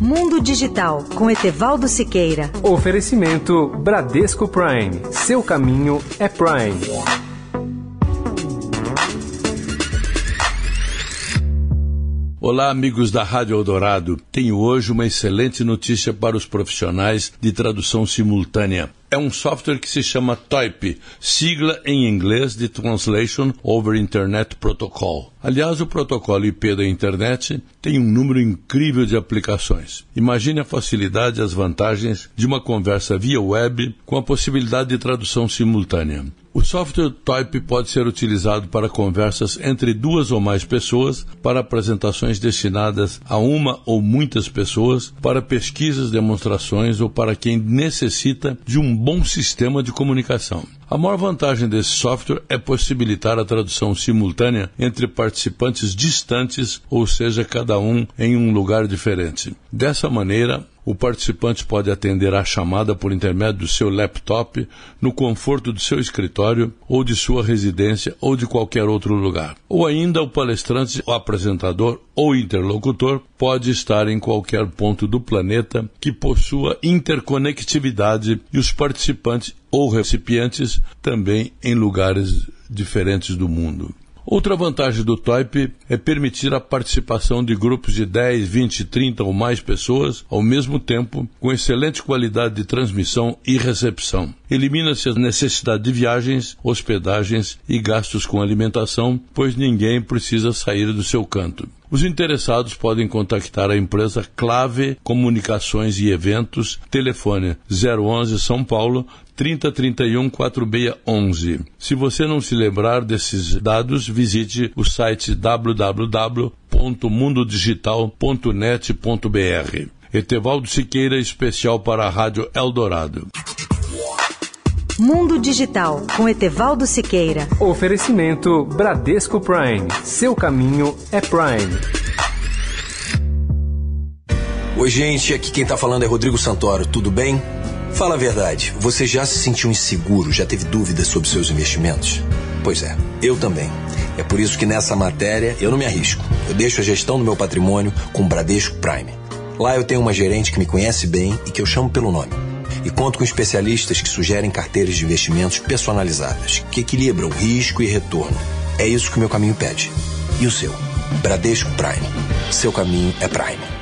Mundo Digital com Etevaldo Siqueira. Oferecimento Bradesco Prime. Seu caminho é Prime. Olá, amigos da Rádio Eldorado. Tenho hoje uma excelente notícia para os profissionais de tradução simultânea. É um software que se chama TOIP, sigla em inglês de Translation Over Internet Protocol. Aliás, o protocolo IP da internet tem um número incrível de aplicações. Imagine a facilidade e as vantagens de uma conversa via web com a possibilidade de tradução simultânea. O software TOIP pode ser utilizado para conversas entre duas ou mais pessoas, para apresentações destinadas a uma ou muitas pessoas, para pesquisas, demonstrações ou para quem necessita de um bom sistema de comunicação. A maior vantagem desse software é possibilitar a tradução simultânea entre participantes distantes, ou seja, cada um em um lugar diferente. Dessa maneira, o participante pode atender à chamada por intermédio do seu laptop, no conforto do seu escritório, ou de sua residência, ou de qualquer outro lugar. Ou ainda, o palestrante, o apresentador ou interlocutor pode estar em qualquer ponto do planeta que possua interconectividade e os participantes ou recipientes também em lugares diferentes do mundo. Outra vantagem do TOIP é permitir a participação de grupos de 10, 20, 30 ou mais pessoas ao mesmo tempo, com excelente qualidade de transmissão e recepção. Elimina-se a necessidade de viagens, hospedagens e gastos com alimentação, pois ninguém precisa sair do seu canto. Os interessados podem contactar a empresa Clave Comunicações e Eventos, telefone 011 São Paulo 3031 4611. Se você não se lembrar desses dados, visite o site www.mundodigital.net.br. Etevaldo Siqueira, especial para a Rádio Eldorado. Mundo Digital com Etevaldo Siqueira. Oferecimento Bradesco Prime. Seu caminho é Prime. Oi, gente. Aqui quem tá falando é Rodrigo Santoro. Tudo bem? Fala a verdade. Você já se sentiu inseguro? Já teve dúvidas sobre seus investimentos? Pois é, eu também. É por isso que nessa matéria eu não me arrisco. Eu deixo a gestão do meu patrimônio com o Bradesco Prime. Lá eu tenho uma gerente que me conhece bem e que eu chamo pelo nome e conto com especialistas que sugerem carteiras de investimentos personalizadas, que equilibram risco e retorno. É isso que o meu caminho pede. E o seu? Bradesco Prime. Seu caminho é Prime.